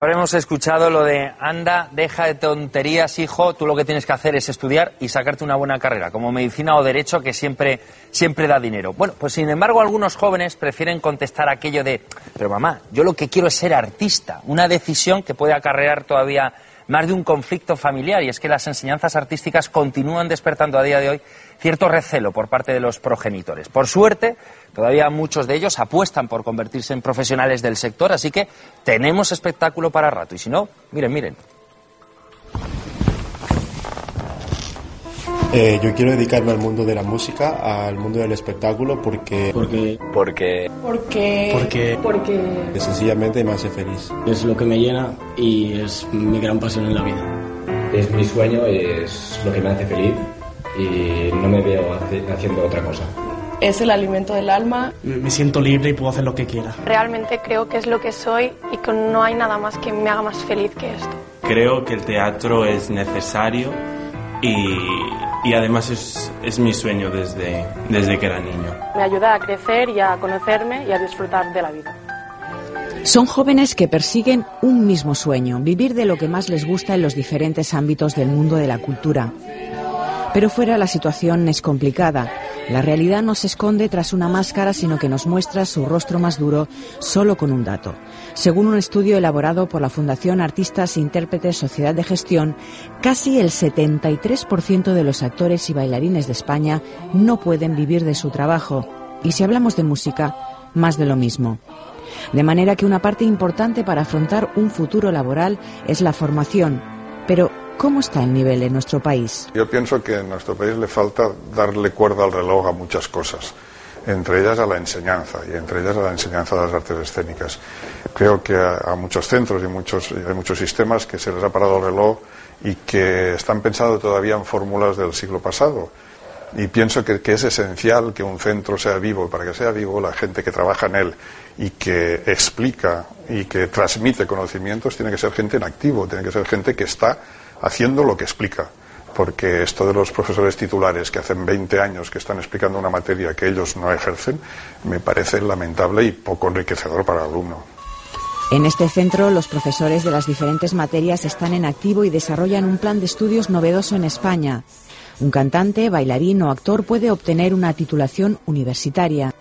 Habremos escuchado lo de anda, deja de tonterías, hijo, tú lo que tienes que hacer es estudiar y sacarte una buena carrera, como medicina o derecho, que siempre, siempre da dinero. Bueno, pues sin embargo algunos jóvenes prefieren contestar aquello de, pero mamá, yo lo que quiero es ser artista, una decisión que puede acarrear todavía más de un conflicto familiar y es que las enseñanzas artísticas continúan despertando a día de hoy cierto recelo por parte de los progenitores. Por suerte, todavía muchos de ellos apuestan por convertirse en profesionales del sector, así que tenemos espectáculo para rato. Y si no, miren, miren. Eh, yo quiero dedicarme al mundo de la música, al mundo del espectáculo, porque... Porque... Porque... Porque... Porque... Porque... Sencillamente me hace feliz. Es lo que me llena y es mi gran pasión en la vida. Es mi sueño, es lo que me hace feliz y no me veo haciendo otra cosa. Es el alimento del alma. Me siento libre y puedo hacer lo que quiera. Realmente creo que es lo que soy y que no hay nada más que me haga más feliz que esto. Creo que el teatro es necesario y, y además es, es, mi sueño desde, desde que era niño. Me ayuda a crecer y a conocerme y a disfrutar de la vida. Son jóvenes que persiguen un mismo sueño, vivir de lo que más les gusta en los diferentes ámbitos del mundo de la cultura. Pero fuera la situación es complicada. La realidad no se esconde tras una máscara, sino que nos muestra su rostro más duro solo con un dato. Según un estudio elaborado por la Fundación Artistas e Intérpretes Sociedad de Gestión, casi el 73% de los actores y bailarines de España no pueden vivir de su trabajo. Y si hablamos de música, más de lo mismo. De manera que una parte importante para afrontar un futuro laboral es la formación. Pero, ¿Cómo está el nivel en nuestro país? Yo pienso que en nuestro país le falta darle cuerda al reloj a muchas cosas, entre ellas a la enseñanza y entre ellas a la enseñanza de las artes escénicas. Creo que a, a muchos centros y muchos, hay muchos sistemas que se les ha parado el reloj y que están pensando todavía en fórmulas del siglo pasado. Y pienso que, que, es esencial que un centro sea vivo y para que sea vivo la gente que trabaja en él y que explica y que transmite conocimientos tiene que ser gente en activo, tiene que ser gente que está haciendo lo que explica. Porque esto de los profesores titulares que hacen 20 años que están explicando una materia que ellos no ejercen, me parece lamentable y poco enriquecedor para el alumno. En este centro, los profesores de las diferentes materias están en activo y desarrollan un plan de estudios novedoso en España. Un cantante, bailarín o actor puede obtener una titulación universitaria.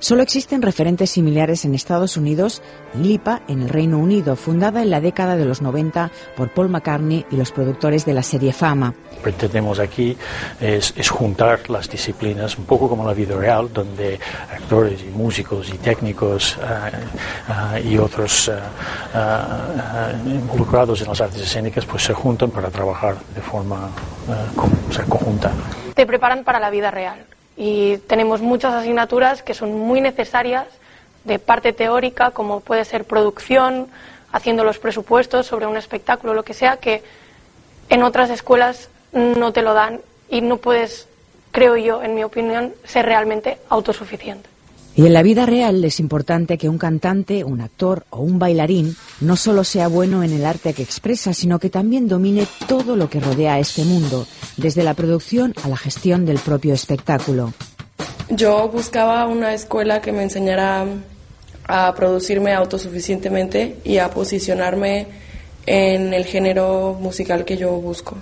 Solo existen referentes similares en Estados Unidos y LIPA en el Reino Unido, fundada en la década de los 90 por Paul McCartney y los productores de la serie Fama. Lo que pretendemos aquí es, es, juntar las disciplinas, un poco como la vida real, donde actores y músicos y técnicos uh, uh, y otros uh, involucrados en las artes escénicas pues se juntan para trabajar de forma con, o sea, conjunta. Te preparan para la vida real y tenemos muchas asignaturas que son muy necesarias de parte teórica, como puede ser producción, haciendo los presupuestos sobre un espectáculo, lo que sea, que en otras escuelas no te lo dan y no puedes, creo yo, en mi opinión, ser realmente autosuficiente. Y en la vida real es importante que un cantante, un actor o un bailarín no solo sea bueno en el arte que expresa, sino que también domine todo lo que rodea a este mundo, desde la producción a la gestión del propio espectáculo. Yo buscaba una escuela que me enseñara a producirme autosuficientemente y a posicionarme en el género musical que yo busco.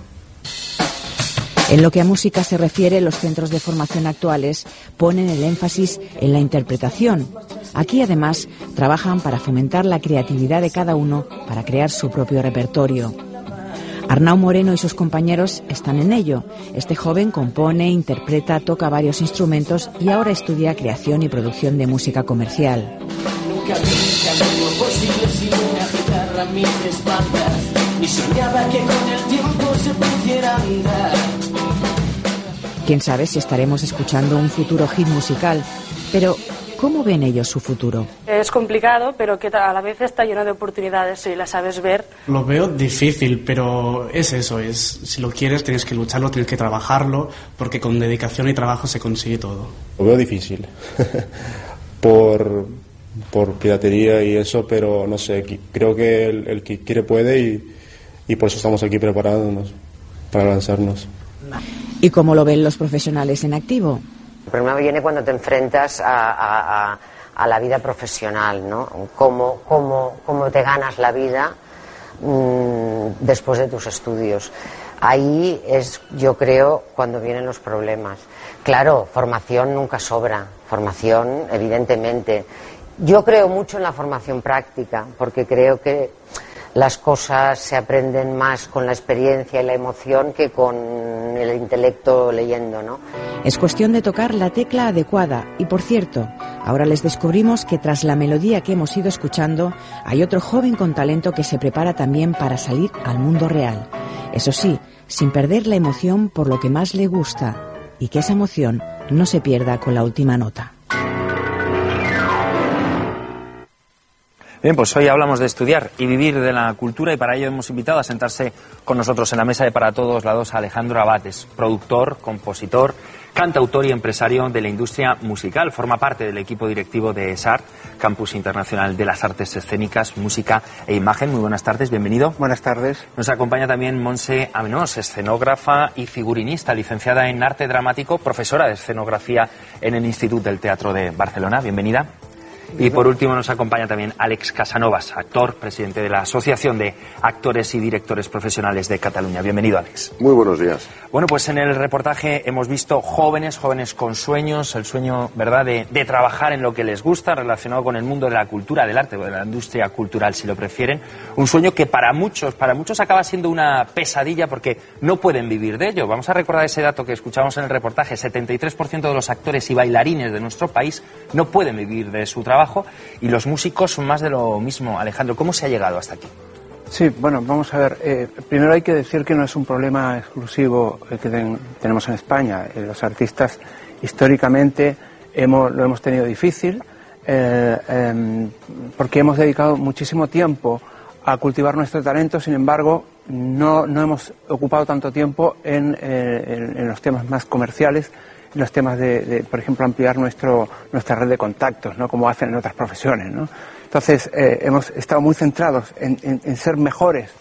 En lo que a música se refiere, los centros de formación actuales ponen el énfasis en la interpretación. Aquí, además, trabajan para fomentar la creatividad de cada uno para crear su propio repertorio. Arnau Moreno y sus compañeros están en ello. Este joven compone, interpreta, toca varios instrumentos y ahora estudia creación y producción de música comercial. Quién sabe si estaremos escuchando un futuro hit musical, pero ¿Cómo ven ellos su futuro? Es complicado, pero que a la vez está lleno de oportunidades si las sabes ver. Lo veo difícil, pero es eso, es si lo quieres tienes que lucharlo, tienes que trabajarlo, porque con dedicación y trabajo se consigue todo. Lo veo difícil. por, por piratería y eso, pero no sé, creo que el, el que quiere puede y, y por eso estamos aquí preparándonos para lanzarnos. ¿Y cómo lo ven los profesionales en activo? El problema viene cuando te enfrentas a, la vida profesional, ¿no? Cómo, cómo, cómo te ganas la vida mmm, después de tus estudios. Ahí es, yo creo, cuando vienen los problemas. Claro, formación nunca sobra, formación, evidentemente. Yo creo mucho en la formación práctica, porque creo que las cosas se aprenden más con la experiencia y la emoción que con el intelecto leyendo, ¿no? Es cuestión de tocar la tecla adecuada. Y por cierto, ahora les descubrimos que tras la melodía que hemos ido escuchando, hay otro joven con talento que se prepara también para salir al mundo real. Eso sí, sin perder la emoción por lo que más le gusta y que esa emoción no se pierda con la última nota. Bien, pues hoy hablamos de estudiar y vivir de la cultura y para ello hemos invitado a sentarse con nosotros en la mesa de Para Todos Lados a Alejandro Abates, productor, compositor, cantautor y empresario de la industria musical. Forma parte del equipo directivo de SART, Campus Internacional de las Artes Escénicas, Música e Imagen. Muy buenas tardes, bienvenido. Buenas tardes. Nos acompaña también Monse Amenós, escenógrafa y figurinista, licenciada en arte dramático, profesora de escenografía en el Instituto del Teatro de Barcelona. Bienvenida. Y por último nos acompaña también Alex Casanovas, actor, presidente de la Asociación de Actores y Directores Profesionales de Cataluña. Bienvenido, Alex. Muy buenos días. Bueno, pues en el reportaje hemos visto jóvenes, jóvenes con sueños, el sueño, ¿verdad?, de, de, trabajar en lo que les gusta, relacionado con el mundo de la cultura, del arte, o de la industria cultural, si lo prefieren. Un sueño que para muchos, para muchos acaba siendo una pesadilla porque no pueden vivir de ello. Vamos a recordar ese dato que escuchamos en el reportaje. 73% de los actores y bailarines de nuestro país no pueden vivir de su trabajo y los músicos son más de lo mismo. Alejandro, ¿cómo se ha llegado hasta aquí? Sí, bueno, vamos a ver. Eh, primero hay que decir que no es un problema exclusivo que ten, tenemos en España. Eh, los artistas históricamente hemos, lo hemos tenido difícil eh, em, porque hemos dedicado muchísimo tiempo a cultivar nuestro talento, sin embargo, no, no hemos ocupado tanto tiempo en, en los temas más comerciales los temas de, de, por ejemplo, ampliar nuestro, nuestra red de contactos, ¿no? como hacen en otras profesiones. ¿no? Entonces, eh, hemos estado muy centrados en, en, en ser mejores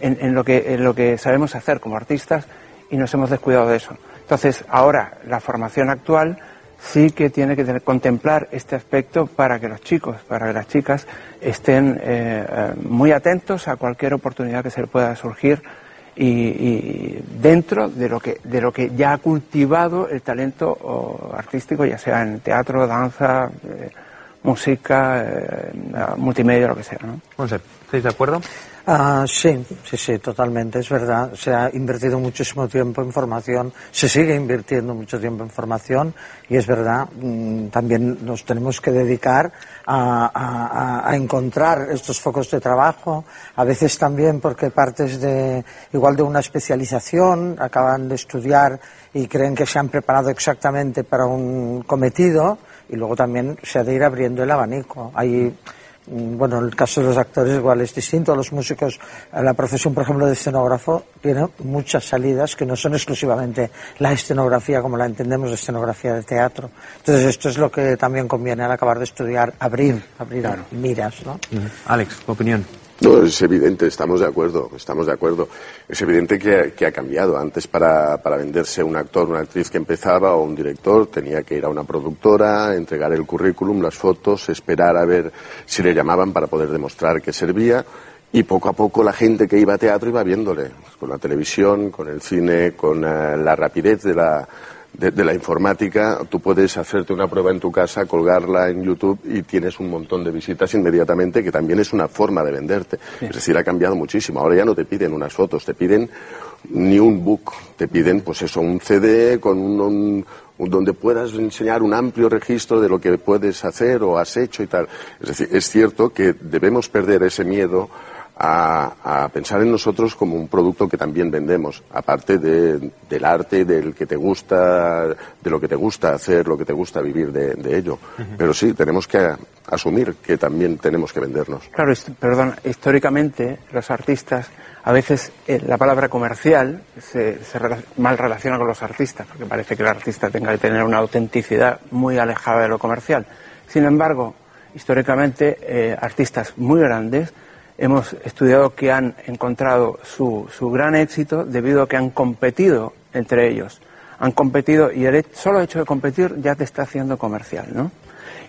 en, en, lo que, en lo que sabemos hacer como artistas y nos hemos descuidado de eso. Entonces, ahora, la formación actual sí que tiene que tener, contemplar este aspecto para que los chicos, para que las chicas estén eh, eh, muy atentos a cualquier oportunidad que se le pueda surgir y, y, dentro de lo que de lo que ya ha cultivado el talento o, artístico ya sea en teatro danza eh, música eh, multimedia lo que sea ¿no? ¿estáis de acuerdo? Uh, sí, sí, sí, totalmente, es verdad. Se ha invertido muchísimo tiempo en formación, se sigue invirtiendo mucho tiempo en formación y es verdad, mmm, también nos tenemos que dedicar a, a, a, encontrar estos focos de trabajo, a veces también porque partes de, igual de una especialización, acaban de estudiar y creen que se han preparado exactamente para un cometido y luego también se ha de ir abriendo el abanico. Hay, bueno, en el caso de los actores igual es distinto, los músicos, la profesión, por ejemplo, de escenógrafo tiene muchas salidas que no son exclusivamente la escenografía como la entendemos, la escenografía de teatro. Entonces esto es lo que también conviene al acabar de estudiar, abrir, abrir claro. miras, ¿no? -huh. Alex, tu opinión. No, es evidente, estamos de acuerdo, estamos de acuerdo. Es evidente que, que ha cambiado. Antes para, para, venderse un actor, una actriz que empezaba o un director tenía que ir a una productora, entregar el currículum, las fotos, esperar a ver si le llamaban para poder demostrar que servía. Y poco a poco la gente que iba a teatro iba viéndole, con la televisión, con el cine, con uh, la rapidez de la, de, de, la informática, tú puedes hacerte una prueba en tu casa, colgarla en YouTube y tienes un montón de visitas inmediatamente, que también es una forma de venderte. Es decir, ha cambiado muchísimo. Ahora ya no te piden unas fotos, te piden ni un book, te piden pues eso, un CD con un, un, un, donde puedas enseñar un amplio registro de lo que puedes hacer o has hecho y tal. Es decir, es cierto que debemos perder ese miedo a, a pensar en nosotros como un producto que también vendemos, aparte de- del arte, del que te gusta, de lo que te gusta hacer, lo que te gusta vivir de, de ello. Pero sí, tenemos que asumir que también tenemos que vendernos. Claro, perdón, históricamente los artistas, a veces eh, la palabra comercial se, se mal relaciona con los artistas, porque parece que el artista tenga que tener una autenticidad muy alejada de lo comercial. Sin embargo, históricamente eh, artistas muy grandes hemos estudiado que han encontrado su, su gran éxito debido a que han competido entre ellos. Han competido y el solo hecho de competir ya te está haciendo comercial, ¿no?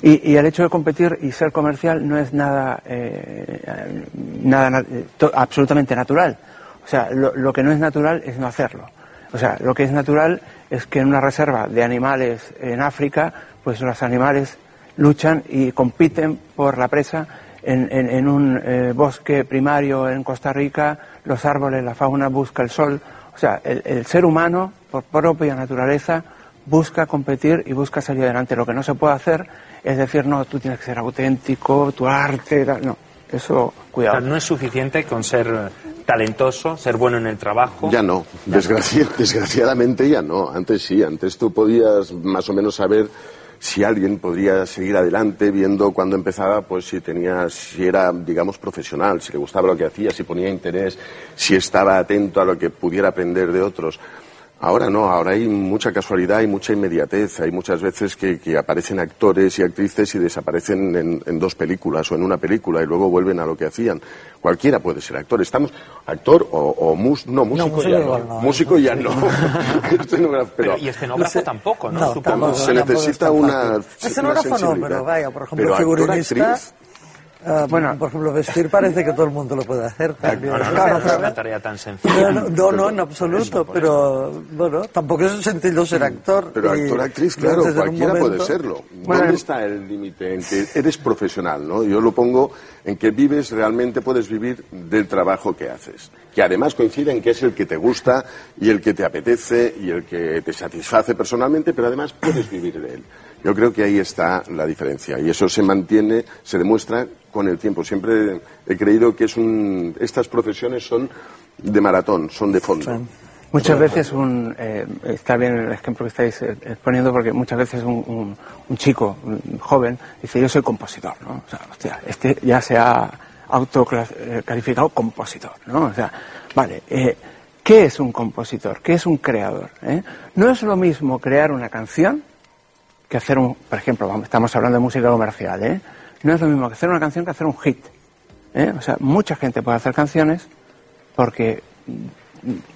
Y, el hecho de competir y ser comercial no es nada, eh, nada na- eh, absolutamente natural. O sea, lo que no es natural es no hacerlo. O sea, lo que es natural es que en una reserva de animales en África, pues los animales luchan y compiten por la presa. En, en- en un eh, bosque primario en Costa Rica, los árboles, la fauna busca el sol. O sea, el, el ser humano, por propia naturaleza, busca competir y busca salir adelante. Lo que no se puede hacer es decir, no, tú tienes que ser auténtico, tu arte, la- no, eso, O cuidado. sea, no es suficiente con ser talentoso, ser bueno en el trabajo. Ya no, Desgraci- desgraciadamente ya no. Antes sí, antes tú podías más o menos saber si alguien podría seguir adelante viendo cuando empezaba, pues si tenía, si era, digamos, profesional, si le gustaba lo que hacía, si ponía interés, si estaba atento a lo que pudiera aprender de otros. Ahora no, ahora hay mucha casualidad y mucha inmediatez. Hay muchas veces que, que aparecen actores y actrices y desaparecen en, en dos películas o en una película y luego vuelven a lo que hacían. Cualquiera puede ser actor. Estamos actor o, o mus- no, músico músico ya no. no. Músico ya no. Escenógrafo, Pero, pero, y escenógrafo tampoco, ¿no? No, Supongo. tampoco, se necesita una, fácil. Escenógrafo una no, pero vaya, por ejemplo, Pero actor, figurinista. actriz, eh, Bueno. por ejemplo, vestir parece que todo el mundo lo puede hacer también. No, no, no, Claro, no es una tarea tan sencilla. No, no, no, no, en absoluto, pero bueno, tampoco es sencillo ser actor. Pero y actor, actriz, claro, cualquiera puede serlo. Bueno, ¿Dónde está el límite en que eres profesional, no? Yo lo pongo en que vives, realmente puedes vivir del trabajo que haces. Que además coincide en que es el que te gusta y el que te apetece y el que te satisface personalmente, pero además puedes vivir de él. Yo creo que ahí está la diferencia y eso se mantiene, se demuestra con el tiempo. Siempre he creído que es un, estas profesiones son de maratón, son de fondo. Muchas veces un, eh, está bien el ejemplo que estáis eh, exponiendo porque muchas veces un, un- un chico, un joven, dice yo soy compositor, ¿no? O sea, este ya se ha autocalificado compositor, ¿no? O sea, vale, eh, ¿qué es un compositor? ¿Qué es un creador? eh? No es lo mismo crear una canción que hacer un, por ejemplo, estamos hablando de música comercial, ¿eh? No es lo mismo que hacer una canción que hacer un hit. ¿eh? O sea, mucha gente puede hacer canciones porque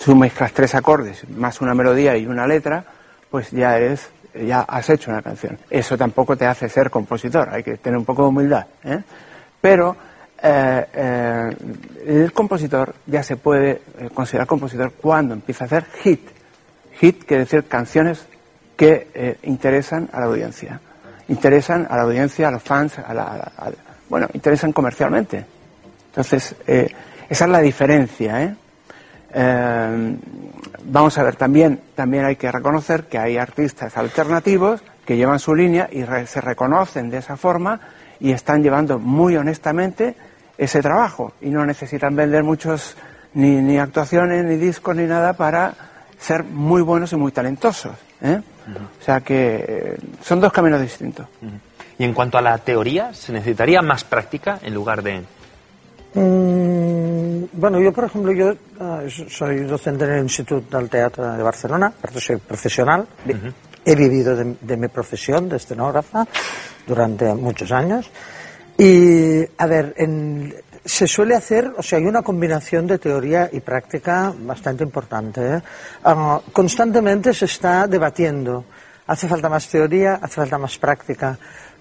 tú mezclas tres acordes más una melodía y una letra, pues ya eres, ya has hecho una canción. Eso tampoco te hace ser compositor, hay que tener un poco de humildad. ¿eh? Pero eh, el compositor ya se puede considerar compositor cuando empieza a hacer hit. Hit quiere decir canciones que interesan a la audiencia. Interesan a la audiencia, a los fans, a la, bueno, interesan comercialmente. Entonces, eh, esa es la diferencia. ¿eh? Eh, vamos a ver, también, también hay que reconocer que hay artistas alternativos que llevan su línea y re- se reconocen de esa forma y están llevando muy honestamente ese trabajo y no necesitan vender muchos ni, ni actuaciones, ni discos, ni nada para ser muy buenos y muy talentosos. ¿Eh? O sea que eh, son dos caminos distintos. Y en cuanto a la teoría, ¿se necesitaría más práctica en lugar de...? Mm, bueno, yo, por ejemplo, yo ah, so- soy docente en el Instituto del Teatro de Barcelona, soy profesional. He vivido de, de mi profesión de escenógrafa durante muchos años. Y, a ver, en- se suele hacer, o sea, hay una combinación de teoría y práctica bastante importante. ¿eh? Ah, constantemente se está debatiendo. Hace falta más teoría, hace falta más práctica.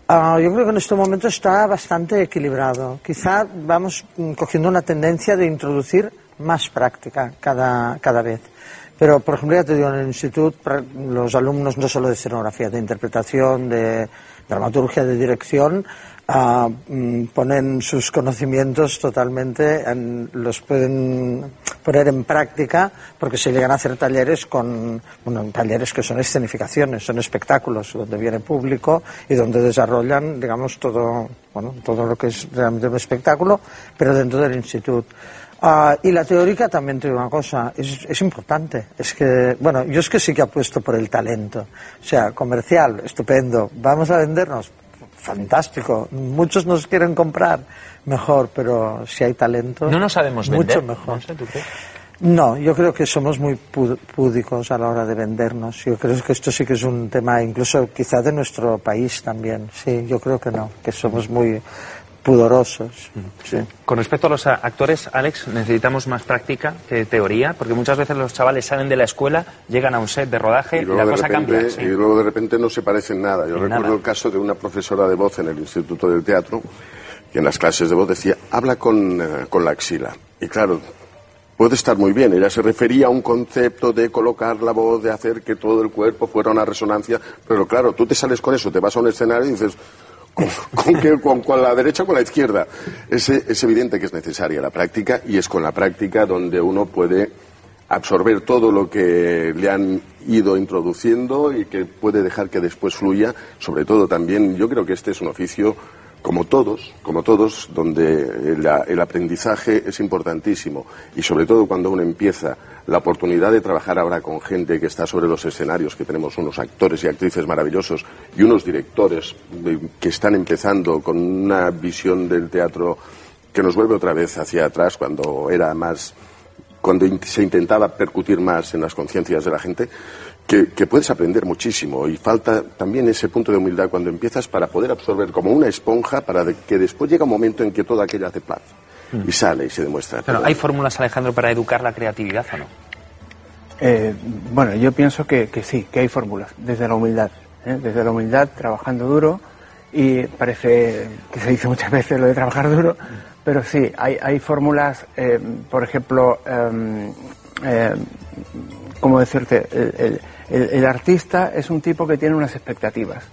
Ah, yo creo que en este momento está bastante equilibrado. Quizá vamos mm, cogiendo una tendencia de introducir más práctica cada, cada vez. Pero, por ejemplo, ya te digo, en el instituto los alumnos no solo de escenografía, de interpretación, de dramaturgia, de dirección, ah, mm, ponen sus conocimientos totalmente, en- los pueden poner en práctica, porque se llegan a hacer talleres con, bueno, talleres que son escenificaciones, son espectáculos donde viene público y donde desarrollan, digamos, todo, bueno, todo lo que es realmente un espectáculo, pero dentro del instituto. Ah, y la teórica también digo una cosa, es, es, importante. Es que, bueno, yo es que sí que apuesto por el talento. O sea, comercial, estupendo. Vamos a vendernos, fantástico. Muchos nos quieren comprar, mejor, pero si hay talento. No nos sabemos vender. Mucho mejor. No, yo creo que somos muy púdicos a la hora de vendernos. Yo creo que esto sí que es un tema, incluso quizá de nuestro país también. Sí, yo creo que no, que somos muy pudorosos. Sí. Con respecto a los actores, Alex, necesitamos más práctica que teoría, porque muchas veces los chavales salen de la escuela, llegan a un set de rodaje y, la cosa cambia. Y luego de repente no se parecen nada. Yo recuerdo el caso de una profesora de voz en el Instituto del Teatro, que en las clases de voz decía, habla con, eh, con la axila. Y claro, puede estar muy bien. Ella se refería a un concepto de colocar la voz, de hacer que todo el cuerpo fuera una resonancia, pero claro, tú te sales con eso, te vas a un escenario y dices, con, con, la derecha o con la izquierda. Es, es evidente que es necesaria la práctica y es con la práctica donde uno puede absorber todo lo que le han ido introduciendo y que puede dejar que después fluya. Sobre todo también, yo creo que este es un oficio como todos, como todos, donde el, aprendizaje es importantísimo. Y sobre todo cuando uno empieza la oportunidad de trabajar ahora con gente que está sobre los escenarios, que tenemos unos actores y actrices maravillosos y unos directores que están empezando con una visión del teatro que nos vuelve otra vez hacia atrás cuando era más cuando se intentaba percutir más en las conciencias de la gente, que, puedes aprender muchísimo y falta también ese punto de humildad cuando empiezas para poder absorber como una esponja para que después llega un momento en que todo aquello hace paz mm. y sale y se demuestra. Pero, ¿Hay fórmulas, Alejandro, para educar la creatividad o no? Eh, bueno, yo pienso que, sí, que hay fórmulas, desde la humildad, ¿eh? desde la humildad, trabajando duro y parece que se dice muchas veces lo de trabajar duro, pero sí, hay, hay fórmulas, eh, por ejemplo, ¿cómo decirte? el, el, artista es un tipo que tiene unas expectativas.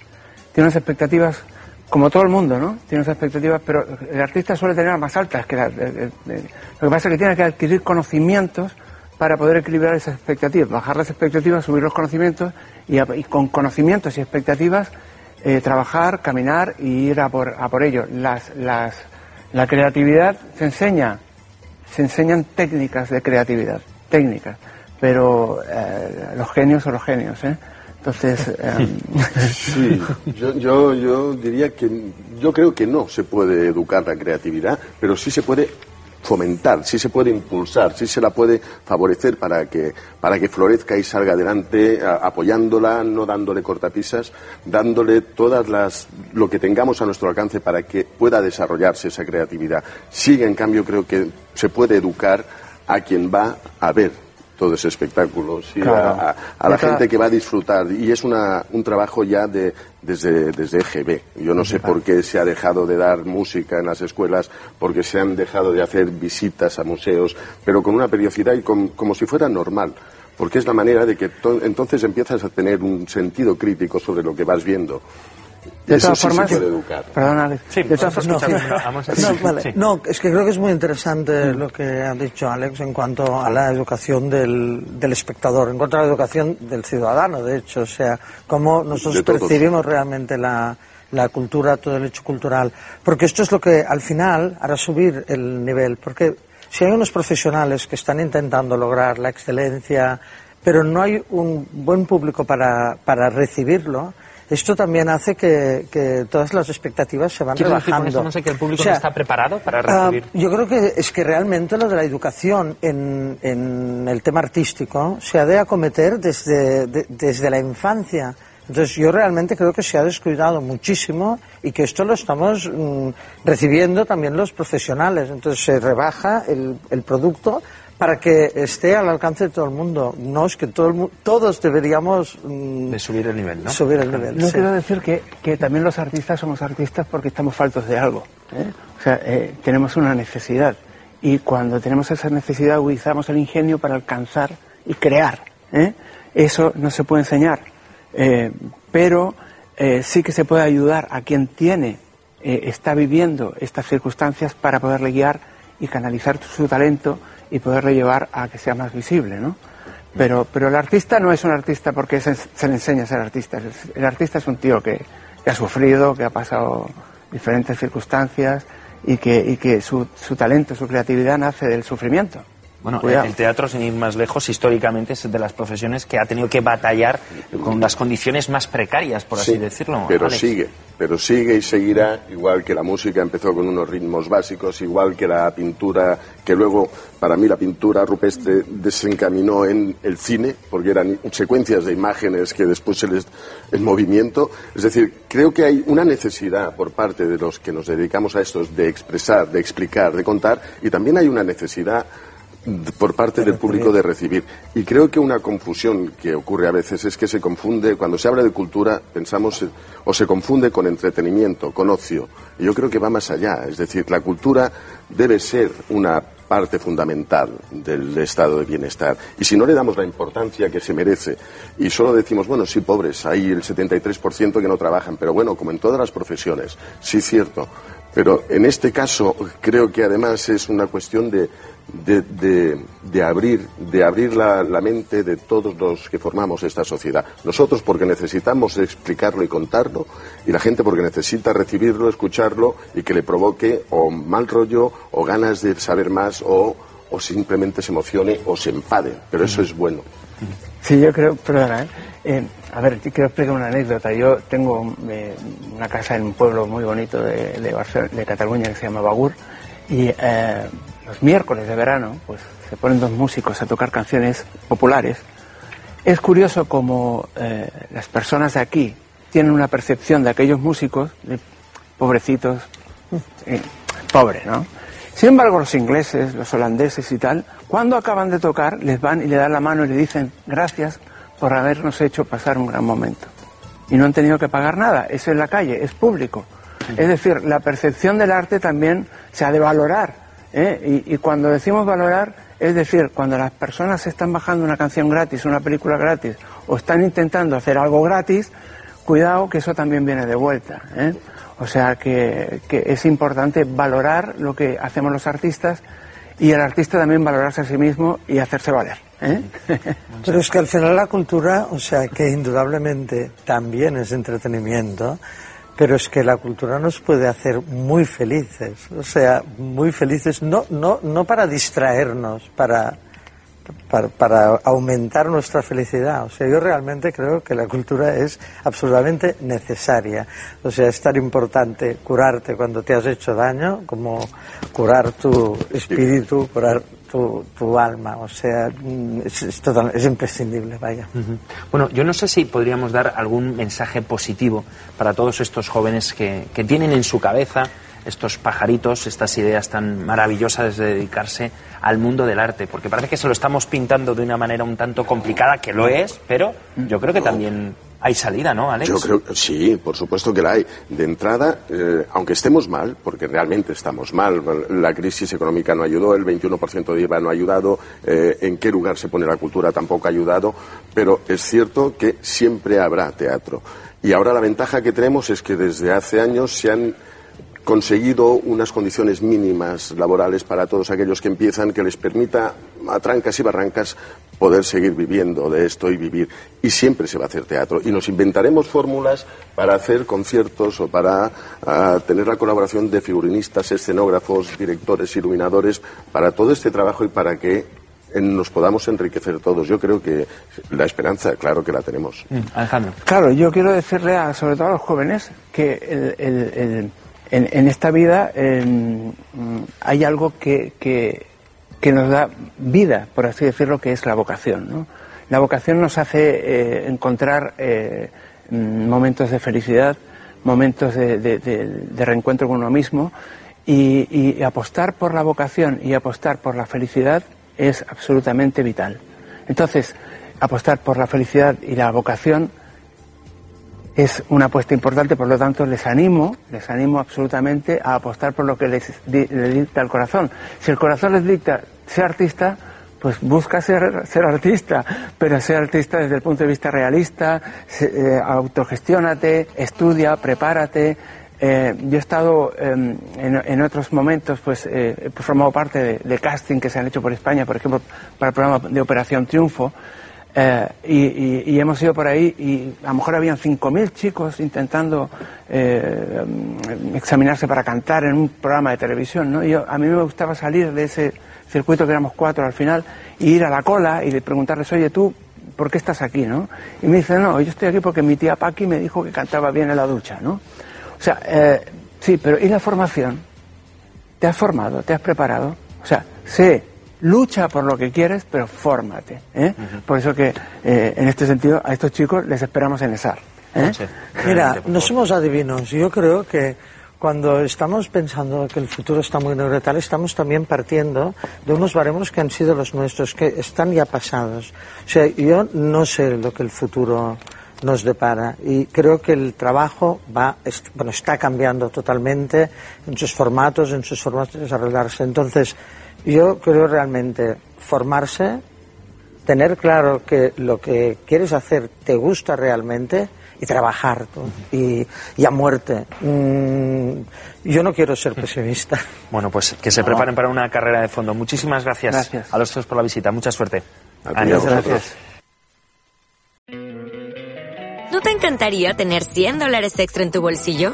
Tiene unas expectativas como todo el mundo, ¿no? Tiene unas expectativas, pero el artista suele tener más altas que las. lo que pasa es que tiene que adquirir conocimientos para poder equilibrar esas expectativas, bajar las expectativas, subir los conocimientos y, con conocimientos y expectativas eh, trabajar, caminar y ir a por, a por ello. Las, las, la creatividad se enseña, se enseñan técnicas de creatividad, técnicas pero eh, los genios son los genios, ¿eh? Entonces, em, sí, yo, yo, yo diría que yo creo que no se puede educar la creatividad, pero sí se puede fomentar, sí se puede impulsar, sí se la puede favorecer para que, para que florezca y salga adelante, apoyándola, no dándole cortapisas, dándole todas las, lo que tengamos a nuestro alcance para que pueda desarrollarse esa creatividad. Sí, en cambio, creo que se puede educar a quien va a ver todo ese espectáculo, a, la gente que va a disfrutar. Y es una, un trabajo ya de, desde, desde EGB. Yo no sé por qué se ha dejado de dar música en las escuelas, porque se han dejado de hacer visitas a museos, pero con una periodicidad y como si fuera normal. Porque es la manera de que entonces empiezas a tener un sentido crítico sobre lo que vas viendo. De todas formas, Perdón, Sí, de todas formas, no, es que creo que es muy interesante lo que ha dicho Alex en cuanto a la educación del, del, espectador, en cuanto a la educación del ciudadano, de hecho, o sea, cómo nosotros percibimos realmente la, la cultura, todo el hecho cultural, porque esto es lo que al final hará subir el nivel, porque si hay unos profesionales que están intentando lograr la excelencia, pero no hay un buen público para, para recibirlo, esto también hace que, todas las expectativas se van relajando. no sé que el público no está preparado para ah, recibir. yo creo que es que realmente lo de la educación en, en el tema artístico se ha de acometer desde, desde la infancia. Entonces yo realmente creo que se ha descuidado muchísimo y que esto lo estamos mm, recibiendo también los profesionales. Entonces se rebaja el, el producto para que esté al alcance de todo el mundo. No es que todo todos deberíamos mm, de subir el nivel, ¿no? Subir el nivel. No quiero decir que, que, también los artistas somos artistas porque estamos faltos de algo. ¿eh? O sea, eh, tenemos una necesidad y cuando tenemos esa necesidad utilizamos el ingenio para alcanzar y crear. ¿eh? Eso no se puede enseñar, pero sí que se puede ayudar a quien tiene, está viviendo estas circunstancias para poderle guiar y canalizar su talento y poderlo llevar a que sea más visible, ¿no? Pero, pero el artista no es un artista porque se, se le enseña a ser artista. El artista es un tío que, que ha sufrido, que ha pasado diferentes circunstancias y que, y que su, su talento, su creatividad nace del sufrimiento. Bueno, Cuidado. el teatro, sin ir más lejos, históricamente es de las profesiones que ha tenido que batallar con las condiciones más precarias, por así Sí, decirlo. Pero Alex. sigue, pero sigue y seguirá, igual que la música empezó con unos ritmos básicos, igual que la pintura, que luego, para mí, la pintura rupestre desencaminó en el cine, porque eran secuencias de imágenes que después se les. en movimiento. Es decir, creo que hay una necesidad por parte de los que nos dedicamos a esto de expresar, de explicar, de contar, y también hay una necesidad por parte del público de recibir. Y creo que una confusión que ocurre a veces es que se confunde, cuando se habla de cultura, pensamos, o se confunde con entretenimiento, con ocio. Y yo creo que va más allá. Es decir, la cultura debe ser una parte fundamental del estado de bienestar. Y si no le damos la importancia que se merece y solo decimos, bueno, sí, pobres, hay el 73% que no trabajan, pero bueno, como en todas las profesiones, sí, cierto. Pero en este caso creo que además es una cuestión de, de, de- de abrir, de abrir la, la mente de todos los que formamos esta sociedad. Nosotros porque necesitamos explicarlo y contarlo, y la gente porque necesita recibirlo, escucharlo y que le provoque o mal rollo o ganas de saber más o, o simplemente se emocione o se enfade. Pero eso es bueno. Sí, yo creo, perdona, ¿eh? Eh, a ver, quiero explicar una anécdota. Yo tengo eh, una casa en un pueblo muy bonito de, Barcelona- de Cataluña que se llama Bagur y eh, los miércoles de verano pues se ponen dos músicos a tocar canciones populares. Es curioso como eh, las personas de aquí tienen una percepción de aquellos músicos, pobrecitos, pobre, ¿no? Sin embargo, los ingleses, los holandeses y tal, cuando acaban de tocar, les van y le dan la mano y le dicen gracias por habernos hecho pasar un gran momento. Y no han tenido que pagar nada, es en la calle, es público. Es decir, la percepción del arte también se ha de valorar. ¿eh? Y, y cuando decimos valorar, es decir, cuando las personas están bajando una canción gratis, una película gratis, o están intentando hacer algo gratis, cuidado que eso también viene de vuelta. ¿eh? O sea que, que es importante valorar lo que hacemos los artistas y el artista también valorarse a sí mismo y hacerse valer. ¿Eh? Pero es que al final la cultura, o sea, que indudablemente también es entretenimiento, pero es que la cultura nos puede hacer muy felices, o sea, muy felices, no, no, no para distraernos, para, para, para aumentar nuestra felicidad. O sea, yo realmente creo que la cultura es absolutamente necesaria. O sea, es tan importante curarte cuando te has hecho daño como curar tu espíritu, curar tu, tu alma. O sea, mm, es, total- es imprescindible, vaya. Bueno, yo no sé si podríamos dar algún mensaje positivo para todos estos jóvenes que, que tienen en su cabeza estos pajaritos, estas ideas tan maravillosas de dedicarse al mundo del arte, porque parece que se lo estamos pintando de una manera un tanto complicada, que lo es, pero yo creo que también hay salida, ¿no, Alex? Yo creo sí, por supuesto que la hay. De entrada, eh, aunque estemos mal, porque realmente estamos mal, la crisis económica no ayudó, el 21% de IVA no ha ayudado, eh, en qué lugar se pone la cultura tampoco ha ayudado, pero es cierto que siempre habrá teatro. Y ahora la ventaja que tenemos es que desde hace años se han conseguido unas condiciones mínimas laborales para todos aquellos que empiezan que les permita a trancas y barrancas poder seguir viviendo de esto y vivir. Y siempre se va a hacer teatro. Y nos inventaremos fórmulas para hacer conciertos o para ah, tener la colaboración de figurinistas, escenógrafos, directores, iluminadores, para todo este trabajo y para que eh, nos podamos enriquecer todos. Yo creo que la esperanza, claro que la tenemos. Alejandro. Claro, yo quiero decirle a, sobre todo a los jóvenes que el- el- el- en, en esta vida eh, mm, hay algo que, que- que nos da vida, por así decirlo, que es la vocación. La vocación nos hace eh, encontrar eh, momentos de felicidad, momentos de, reencuentro con uno mismo y apostar por la vocación y apostar por la felicidad es absolutamente vital. Entonces, apostar por la felicidad y la vocación es una apuesta importante, por lo tanto les animo, les animo absolutamente a apostar por lo que les, di- les dicta el corazón. Si el corazón les dicta ser artista, pues busca ser, artista, pero ser artista desde el punto de vista realista, se- eh, autogestiónate, estudia, prepárate, Eh, yo he estado em, en, en, otros momentos, pues eh, he formado parte de, casting que se han hecho por España, por ejemplo, para el programa de Operación Triunfo, eh, y, hemos ido por ahí y a lo mejor habían 5.000 chicos intentando eh, examinarse para cantar en un programa de televisión, ¿no? Y yo, a mí me gustaba salir de ese circuito que éramos cuatro al final y ir a la cola y preguntarles, oye, tú, ¿por qué estás aquí, no? Y me dicen, no, yo estoy aquí porque mi tía Paqui me dijo que cantaba bien en la ducha, ¿no? O sea, eh, sí, pero ¿y la formación? ¿Te has formado? ¿Te has preparado? O sea, sé, lucha por lo que quieres, pero fórmate. ¿eh? Uh -huh. Por eso que, eh, en este sentido, a estos chicos les esperamos en ESAR. ¿eh? Sí. Mira, no somos adivinos. Yo creo que cuando estamos pensando que el futuro está muy negro y tal, estamos también partiendo de unos baremos que han sido los nuestros, que están ya pasados. O sea, yo no sé lo que el futuro nos depara y creo que el trabajo va bueno está cambiando totalmente en sus formatos en sus formas de desarrollarse entonces yo creo realmente formarse tener claro que lo que quieres hacer te gusta realmente y trabajar y, y, a muerte. Mm, yo no quiero ser pesimista. Bueno, pues que se preparen para una carrera de fondo. Muchísimas gracias, gracias. a los dos por la visita. Mucha suerte. Adiós. Gracias. ¿No te encantaría tener 100 dólares extra en tu bolsillo?